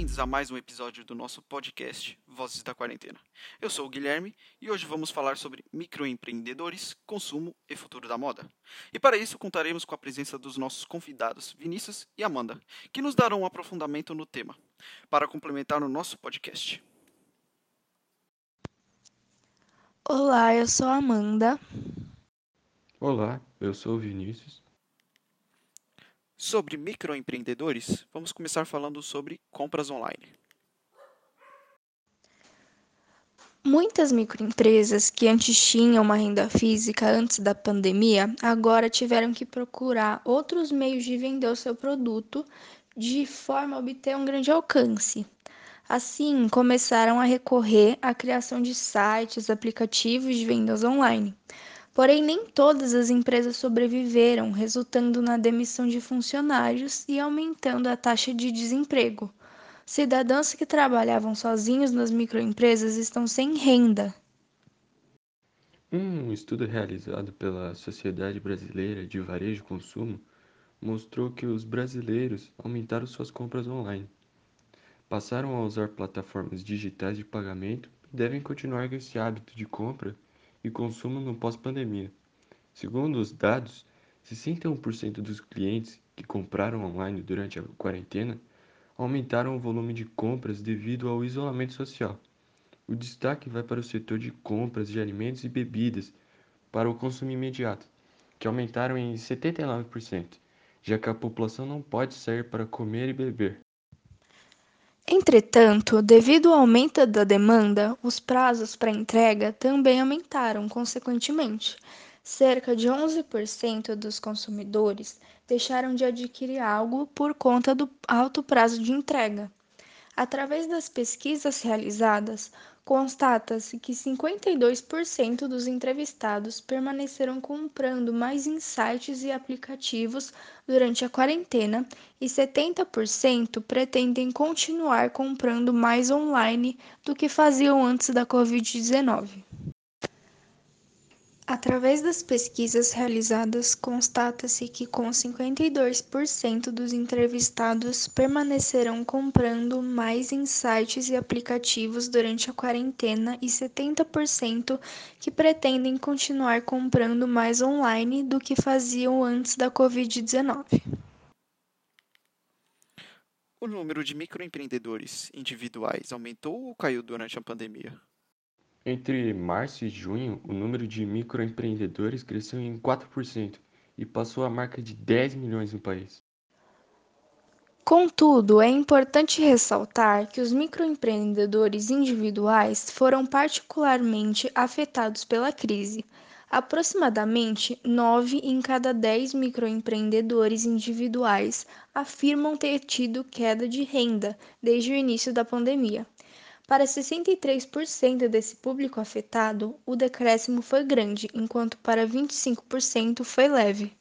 a mais um episódio do nosso podcast Vozes da Quarentena. Eu sou o Guilherme e hoje vamos falar sobre microempreendedores, consumo e futuro da moda. E para isso contaremos com a presença dos nossos convidados Vinícius e Amanda, que nos darão um aprofundamento no tema, para complementar o nosso podcast. Olá, eu sou a Amanda. Olá, eu sou o Vinícius. Sobre microempreendedores, vamos começar falando sobre compras online. Muitas microempresas que antes tinham uma renda física antes da pandemia, agora tiveram que procurar outros meios de vender o seu produto de forma a obter um grande alcance. Assim, começaram a recorrer à criação de sites, aplicativos de vendas online. Porém, nem todas as empresas sobreviveram, resultando na demissão de funcionários e aumentando a taxa de desemprego. Cidadãos que trabalhavam sozinhos nas microempresas estão sem renda. Um estudo realizado pela Sociedade Brasileira de Varejo e Consumo mostrou que os brasileiros aumentaram suas compras online. Passaram a usar plataformas digitais de pagamento e devem continuar com esse hábito de compra e consumo no pós-pandemia. Segundo os dados, 61% dos clientes que compraram online durante a quarentena aumentaram o volume de compras devido ao isolamento social. O destaque vai para o setor de compras de alimentos e bebidas para o consumo imediato, que aumentaram em 79%, já que a população não pode sair para comer e beber. Entretanto, devido ao aumento da demanda, os prazos para entrega também aumentaram consequentemente. Cerca de 11% dos consumidores deixaram de adquirir algo por conta do alto prazo de entrega. Através das pesquisas realizadas, constata-se que 52% dos entrevistados permaneceram comprando mais em sites e aplicativos durante a quarentena e 70% pretendem continuar comprando mais online do que faziam antes da Covid-19. Através das pesquisas realizadas, constata-se que com 52% dos entrevistados permaneceram comprando mais em sites e aplicativos durante a quarentena e 70% que pretendem continuar comprando mais online do que faziam antes da Covid-19. O número de microempreendedores individuais aumentou ou caiu durante a pandemia? Entre março e junho, o número de microempreendedores cresceu em 4% e passou a marca de 10 milhões no país. Contudo, é importante ressaltar que os microempreendedores individuais foram particularmente afetados pela crise. Aproximadamente 9 em cada 10 microempreendedores individuais afirmam ter tido queda de renda desde o início da pandemia. Para 63% desse público afetado, o decréscimo foi grande, enquanto para 25% foi leve.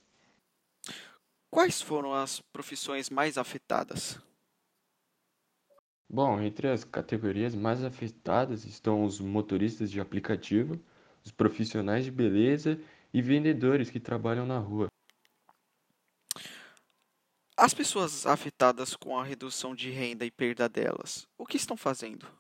Quais foram as profissões mais afetadas? Bom, entre as categorias mais afetadas estão os motoristas de aplicativo, os profissionais de beleza e vendedores que trabalham na rua. As pessoas afetadas com a redução de renda e perda delas, o que estão fazendo?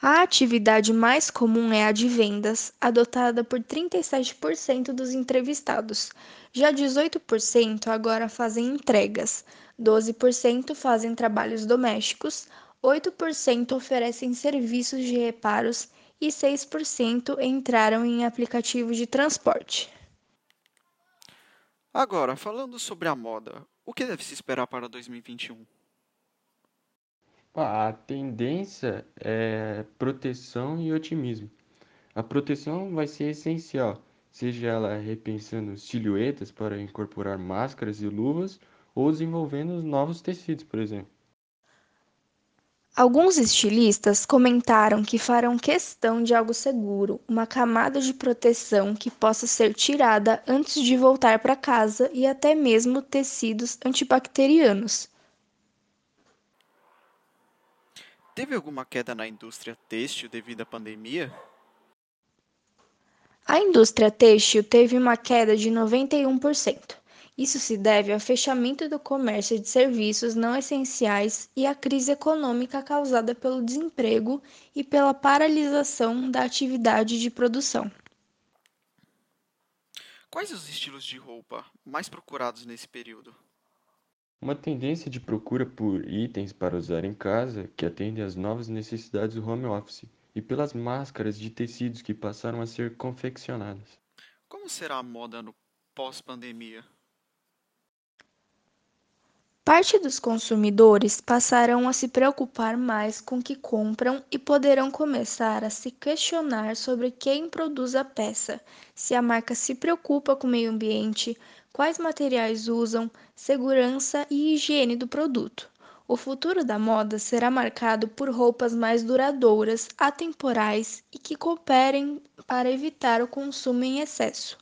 A atividade mais comum é a de vendas, adotada por 37% dos entrevistados. Já 18% agora fazem entregas, 12% fazem trabalhos domésticos, 8% oferecem serviços de reparos e 6% entraram em aplicativos de transporte. Agora, falando sobre a moda, o que deve se esperar para 2021? A tendência é proteção e otimismo. A proteção vai ser essencial, seja ela repensando silhuetas para incorporar máscaras e luvas ou desenvolvendo novos tecidos, por exemplo. Alguns estilistas comentaram que farão questão de algo seguro, uma camada de proteção que possa ser tirada antes de voltar para casa e até mesmo tecidos antibacterianos. Teve alguma queda na indústria têxtil devido à pandemia? A indústria têxtil teve uma queda de 91%, Isso se deve ao fechamento do comércio de serviços não essenciais e à crise econômica causada pelo desemprego e pela paralisação da atividade de produção. Quais os estilos de roupa mais procurados nesse período? Uma tendência de procura por itens para usar em casa que atendem às novas necessidades do home office e pelas máscaras de tecidos que passaram a ser confeccionadas. Como será a moda no pós-pandemia? Parte dos consumidores passarão a se preocupar mais com o que compram e poderão começar a se questionar sobre quem produz a peça, se a marca se preocupa com o meio ambiente, quais materiais usam, segurança e higiene do produto. O futuro da moda será marcado por roupas mais duradouras, atemporais e que cooperem para evitar o consumo em excesso.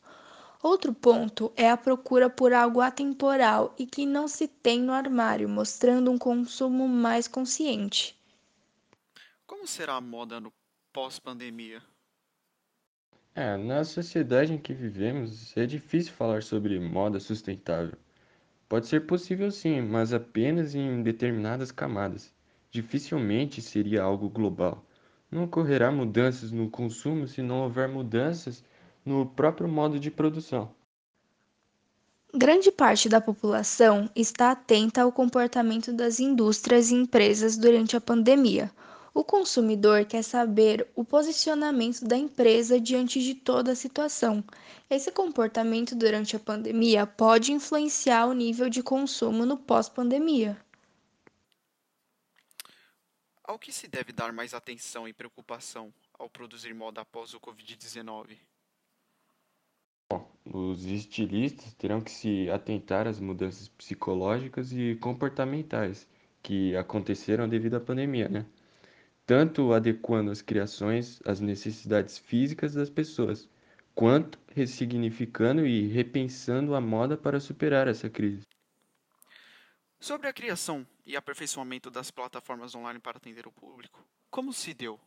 Outro ponto é a procura por algo atemporal e que não se tem no armário, mostrando um consumo mais consciente. Como será a moda no pós-pandemia? É, na sociedade em que vivemos, é difícil falar sobre moda sustentável. Pode ser possível sim, mas apenas em determinadas camadas. Dificilmente seria algo global. Não ocorrerá mudanças no consumo se não houver mudanças no próprio modo de produção. Grande parte da população está atenta ao comportamento das indústrias e empresas durante a pandemia. O consumidor quer saber o posicionamento da empresa diante de toda a situação. Esse comportamento durante a pandemia pode influenciar o nível de consumo no pós-pandemia. Ao que se deve dar mais atenção e preocupação ao produzir moda após o Covid-19? Os estilistas terão que se atentar às mudanças psicológicas e comportamentais que aconteceram devido à pandemia, né? Tanto adequando as criações às necessidades físicas das pessoas, quanto ressignificando e repensando a moda para superar essa crise. Sobre a criação e aperfeiçoamento das plataformas online para atender o público, como se deu?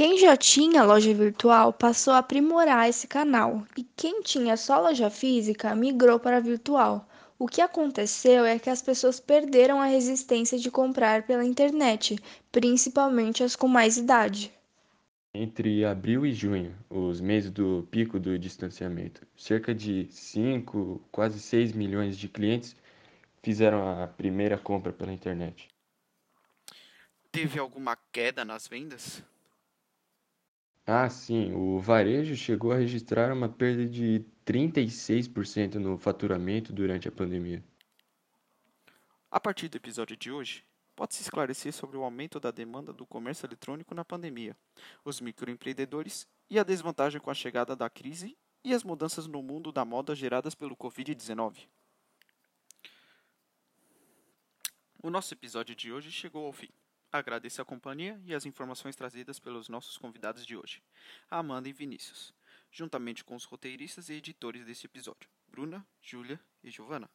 Quem já tinha loja virtual passou a aprimorar esse canal, e quem tinha só loja física migrou para a virtual. O que aconteceu é que as pessoas perderam a resistência de comprar pela internet, principalmente as com mais idade. Entre abril e junho, os meses do pico do distanciamento, cerca de 5, quase 6 milhões de clientes fizeram a primeira compra pela internet. Teve alguma queda nas vendas? Ah, sim, o varejo chegou a registrar uma perda de 36% no faturamento durante a pandemia. A partir do episódio de hoje, pode-se esclarecer sobre o aumento da demanda do comércio eletrônico na pandemia, os microempreendedores e a desvantagem com a chegada da crise e as mudanças no mundo da moda geradas pelo Covid-19. O nosso episódio de hoje chegou ao fim. Agradeço a companhia e as informações trazidas pelos nossos convidados de hoje, Amanda e Vinícius, juntamente com os roteiristas e editores deste episódio, Bruna, Júlia e Giovana.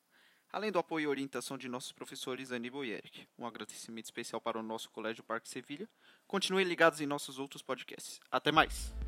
Além do apoio e orientação de nossos professores Aníbal e Eric. Um agradecimento especial para o nosso Colégio Parque Sevilha. Continuem ligados em nossos outros podcasts. Até mais!